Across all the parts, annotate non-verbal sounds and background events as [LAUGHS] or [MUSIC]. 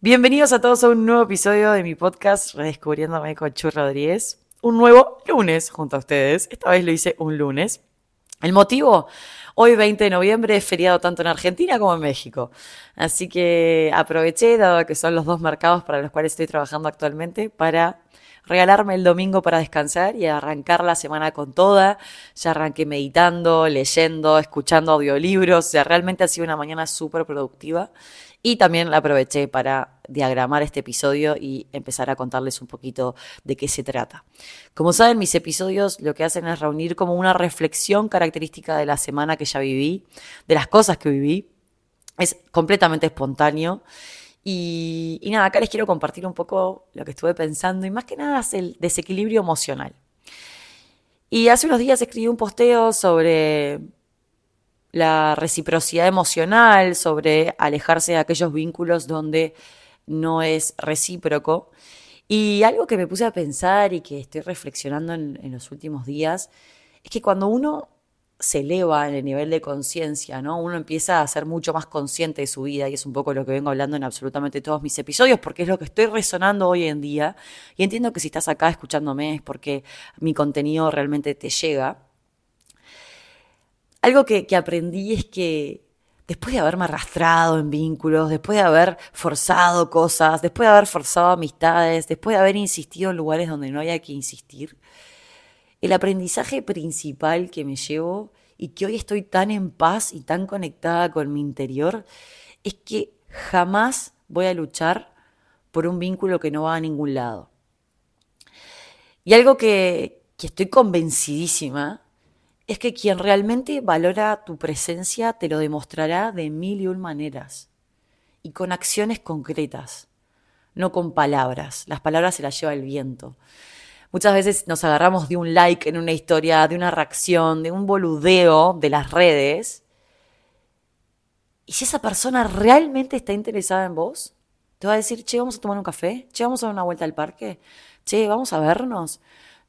Bienvenidos a todos a un nuevo episodio de mi podcast Redescubriéndome con Chu Rodríguez. Un nuevo lunes junto a ustedes. Esta vez lo hice un lunes. El motivo, hoy 20 de noviembre es feriado tanto en Argentina como en México. Así que aproveché, dado que son los dos mercados para los cuales estoy trabajando actualmente, para regalarme el domingo para descansar y arrancar la semana con toda. Ya arranqué meditando, leyendo, escuchando audiolibros. O sea, realmente ha sido una mañana súper productiva. Y también la aproveché para diagramar este episodio y empezar a contarles un poquito de qué se trata. Como saben, mis episodios lo que hacen es reunir como una reflexión característica de la semana que ya viví, de las cosas que viví. Es completamente espontáneo. Y, y nada, acá les quiero compartir un poco lo que estuve pensando y más que nada es el desequilibrio emocional. Y hace unos días escribí un posteo sobre la reciprocidad emocional, sobre alejarse de aquellos vínculos donde no es recíproco. Y algo que me puse a pensar y que estoy reflexionando en, los últimos días es que cuando uno se eleva en el nivel de conciencia, ¿no? Uno empieza a ser mucho más consciente de su vida y es un poco lo que vengo hablando en absolutamente todos mis episodios porque es lo que estoy resonando hoy en día y entiendo que si estás acá escuchándome es porque mi contenido realmente te llega algo que, aprendí es que después de haberme arrastrado en vínculos, después de haber forzado cosas, después de haber forzado amistades, después de haber insistido en lugares donde no había que insistir, el aprendizaje principal que me llevo y que hoy estoy tan en paz y tan conectada con mi interior es que jamás voy a luchar por un vínculo que no va a ningún lado. Y algo que, que estoy convencidísima es que quien realmente valora tu presencia te lo demostrará de mil y un maneras y con acciones concretas, no con palabras. Las palabras se las lleva el viento. Muchas veces nos agarramos de un like en una historia, de una reacción, de un boludeo de las redes. Y si esa persona realmente está interesada en vos, te va a decir, che, vamos a tomar un café, che, vamos a dar una vuelta al parque, che, vamos a vernos,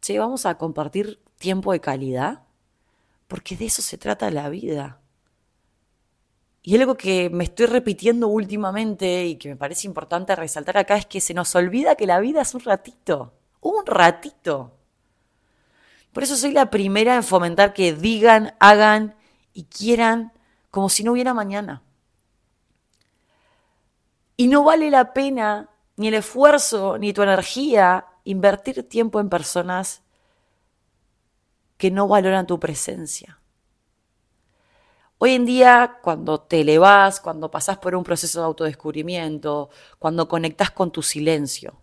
che, vamos a compartir tiempo de calidad porque de eso se trata la vida. Y algo que me estoy repitiendo últimamente y que me parece importante resaltar acá es que se nos olvida que la vida es un ratito, un ratito. Por eso soy la primera en fomentar que digan, hagan y quieran como si no hubiera mañana. Y no vale la pena ni el esfuerzo ni tu energía invertir tiempo en personas que no valoran tu presencia. Hoy en día, cuando te elevas, cuando pasas por un proceso de autodescubrimiento, cuando conectas con tu silencio,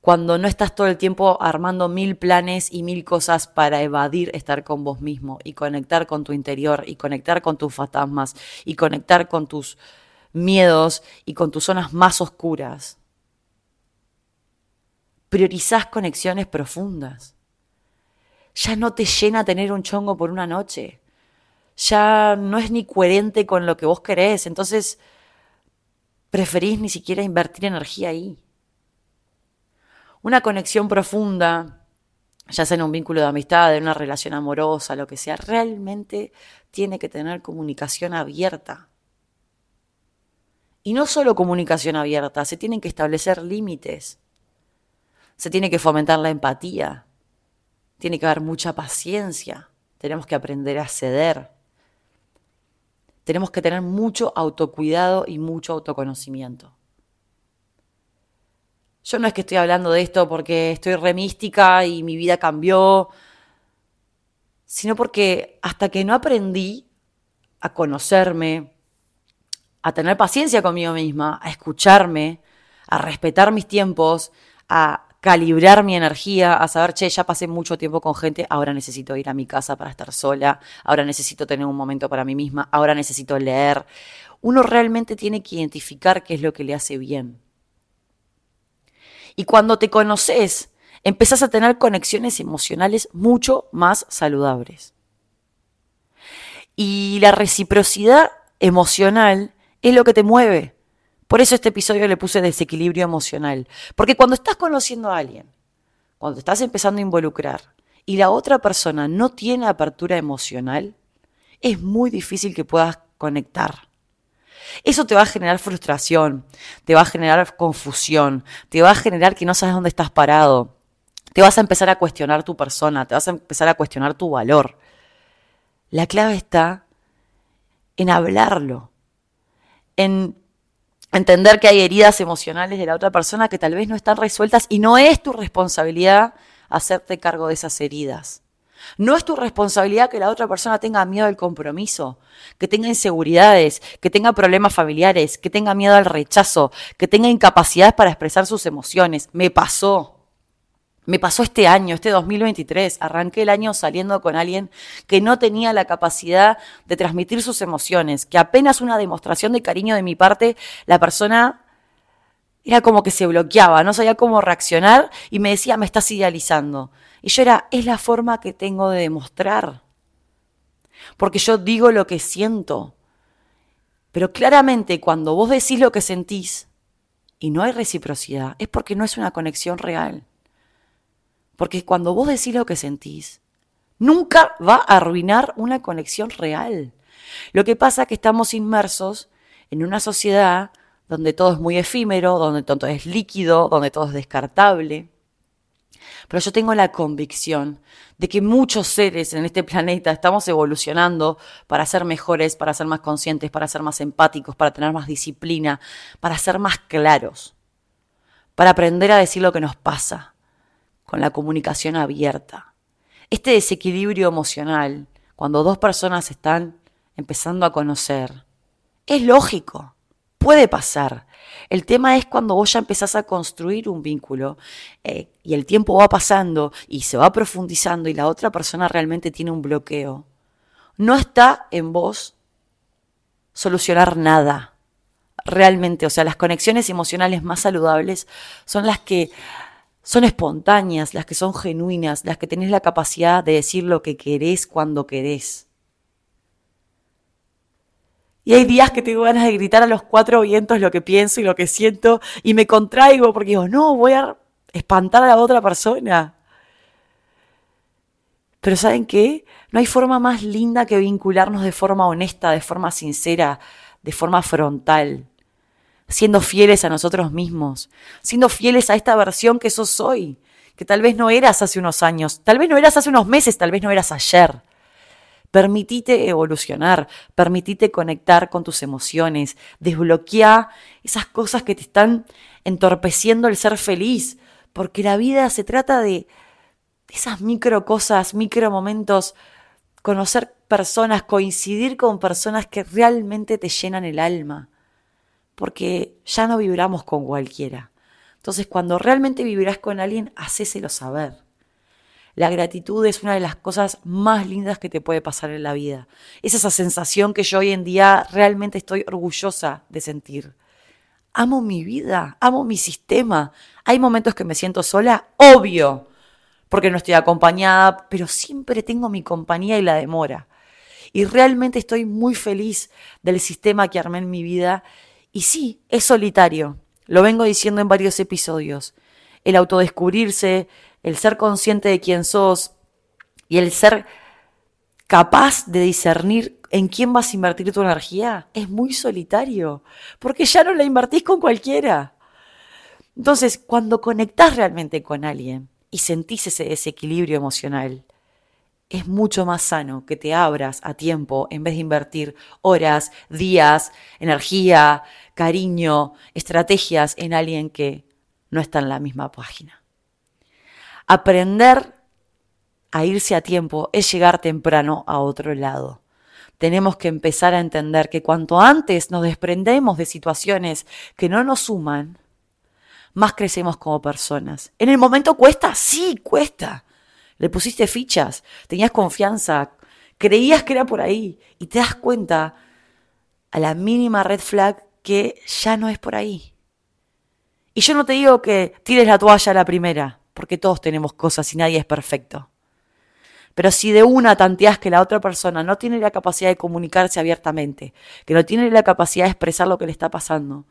cuando no estás todo el tiempo armando mil planes y mil cosas para evadir estar con vos mismo y conectar con tu interior y conectar con tus fantasmas y conectar con tus miedos y con tus zonas más oscuras. Priorizás conexiones profundas ya no te llena tener un chongo por una noche. Ya no es ni coherente con lo que vos querés. Entonces, preferís ni siquiera invertir energía ahí. Una conexión profunda, ya sea en un vínculo de amistad, en una relación amorosa, lo que sea, realmente tiene que tener comunicación abierta. Y no solo comunicación abierta, se tienen que establecer límites. Se tiene que fomentar la empatía tiene que haber mucha paciencia, tenemos que aprender a ceder, tenemos que tener mucho autocuidado y mucho autoconocimiento. Yo no es que estoy hablando de esto porque estoy remística y mi vida cambió, sino porque hasta que no aprendí a conocerme, a tener paciencia conmigo misma, a escucharme, a respetar mis tiempos, a calibrar mi energía, a saber, che, ya pasé mucho tiempo con gente, ahora necesito ir a mi casa para estar sola, ahora necesito tener un momento para mí misma, ahora necesito leer. Uno realmente tiene que identificar qué es lo que le hace bien. Y cuando te conoces, empezás a tener conexiones emocionales mucho más saludables. Y la reciprocidad emocional es lo que te mueve. Por eso este episodio le puse desequilibrio emocional. Porque cuando estás conociendo a alguien, cuando estás empezando a involucrar y la otra persona no tiene apertura emocional, es muy difícil que puedas conectar. Eso te va a generar frustración, te va a generar confusión, te va a generar que no sabes dónde estás parado. Te vas a empezar a cuestionar tu persona, te vas a empezar a cuestionar tu valor. La clave está en hablarlo, en entender que hay heridas emocionales de la otra persona que tal vez no están resueltas y no es tu responsabilidad hacerte cargo de esas heridas. No es tu responsabilidad que la otra persona tenga miedo al compromiso, que tenga inseguridades, que tenga problemas familiares, que tenga miedo al rechazo, que tenga incapacidades para expresar sus emociones. Me pasó. Me pasó este año, este 2023. Arranqué el año saliendo con alguien que no tenía la capacidad de transmitir sus emociones, que apenas una demostración de cariño de mi parte, la persona era como que se bloqueaba, no sabía cómo reaccionar y me decía, me estás idealizando. Y yo era, es la forma que tengo de demostrar. Porque yo digo lo que siento. Pero claramente cuando vos decís lo que sentís y no hay reciprocidad, es porque no es una conexión real. Porque cuando vos decís lo que sentís, nunca va a arruinar una conexión real. Lo que pasa es que estamos inmersos en una sociedad donde todo es muy efímero, donde todo es líquido, donde todo es descartable. Pero yo tengo la convicción de que muchos seres en este planeta estamos evolucionando para ser mejores, para ser más conscientes, para ser más empáticos, para tener más disciplina, para ser más claros, para aprender a decir lo que nos pasa, con la comunicación abierta. Este desequilibrio emocional, cuando dos personas están empezando a conocer, es lógico puede pasar. El tema es cuando vos ya empezás a construir un vínculo eh, y el tiempo va pasando y se va profundizando y la otra persona realmente tiene un bloqueo. No está en vos solucionar nada. Realmente, o sea, las conexiones emocionales más saludables son las que son espontáneas, las que son genuinas, las que tenés la capacidad de decir lo que querés cuando querés. Y hay días que tengo ganas de gritar a los cuatro vientos lo que pienso y lo que siento y me contraigo porque digo, no, voy a espantar a la otra persona. Pero ¿saben qué? No hay forma más linda que vincularnos de forma honesta, de forma sincera, de forma frontal, siendo fieles a nosotros mismos, siendo fieles a esta versión que sos hoy, que tal vez no eras hace unos años, tal vez no eras hace unos meses, tal vez no eras ayer. Permitite evolucionar, permitite conectar con tus emociones, desbloquea esas cosas que te están entorpeciendo el ser feliz, porque la vida se trata de esas micro cosas, micro momentos, conocer personas, coincidir con personas que realmente te llenan el alma, porque ya no vibramos con cualquiera. Entonces, cuando realmente vivirás con alguien, hacéselo saber. La gratitud es una de las cosas más lindas que te puede pasar en la vida. Es esa sensación que yo hoy en día realmente estoy orgullosa de sentir. Amo mi vida, amo mi sistema. Hay momentos que me siento sola, obvio, porque no estoy acompañada, pero siempre tengo mi compañía y la demora. Y realmente estoy muy feliz del sistema que armé en mi vida. Y sí, es solitario. Lo vengo diciendo en varios episodios. El autodescubrirse, el ser consciente de quién sos y el ser capaz de discernir en quién vas a invertir tu energía es muy solitario, porque ya no la invertís con cualquiera. Entonces, cuando conectás realmente con alguien y sentís ese desequilibrio emocional, es mucho más sano que te abras a tiempo en vez de invertir horas, días, energía, cariño, estrategias en alguien que no está en la misma página. Aprender a irse a tiempo es llegar temprano a otro lado. Tenemos que empezar a entender que cuanto antes nos desprendemos de situaciones que no nos suman, más crecemos como personas. ¿En el momento cuesta? Sí, cuesta. Le pusiste fichas, tenías confianza, creías que era por ahí y te das cuenta a la mínima red flag que ya no es por ahí. Y yo no te digo que tires la toalla a la primera porque todos tenemos cosas y nadie es perfecto. Pero si de una tanteas que la otra persona no tiene la capacidad de comunicarse abiertamente, que no tiene la capacidad de expresar lo que le está pasando,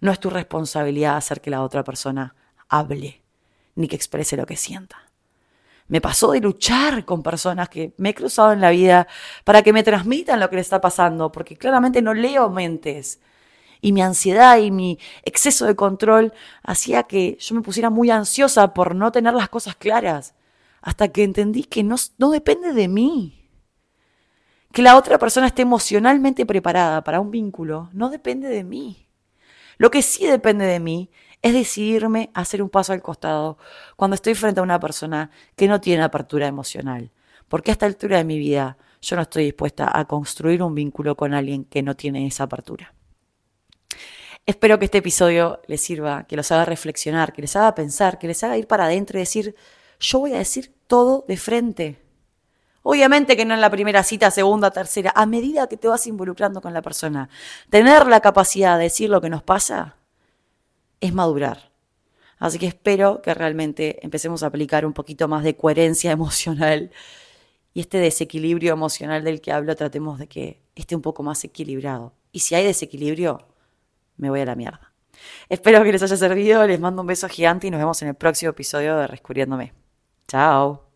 no es tu responsabilidad hacer que la otra persona hable, ni que exprese lo que sienta. Me pasó de luchar con personas que me he cruzado en la vida para que me transmitan lo que les está pasando, porque claramente no leo mentes. Y mi ansiedad y mi exceso de control hacía que yo me pusiera muy ansiosa por no tener las cosas claras, hasta que entendí que no, no depende de mí. Que la otra persona esté emocionalmente preparada para un vínculo no depende de mí. Lo que sí depende de mí es decidirme a hacer un paso al costado cuando estoy frente a una persona que no tiene apertura emocional. Porque a esta altura de mi vida yo no estoy dispuesta a construir un vínculo con alguien que no tiene esa apertura. Espero que este episodio les sirva, que los haga reflexionar, que les haga pensar, que les haga ir para adentro y decir, yo voy a decir todo de frente. Obviamente que no en la primera cita, segunda, tercera, a medida que te vas involucrando con la persona. Tener la capacidad de decir lo que nos pasa es madurar. Así que espero que realmente empecemos a aplicar un poquito más de coherencia [LAUGHS] emocional y este desequilibrio emocional del que hablo tratemos de que esté un poco más equilibrado. Y si hay desequilibrio, me voy a la mierda. Espero que les haya servido, les mando un beso gigante y nos vemos en el próximo episodio de Rescuriéndome. Chao.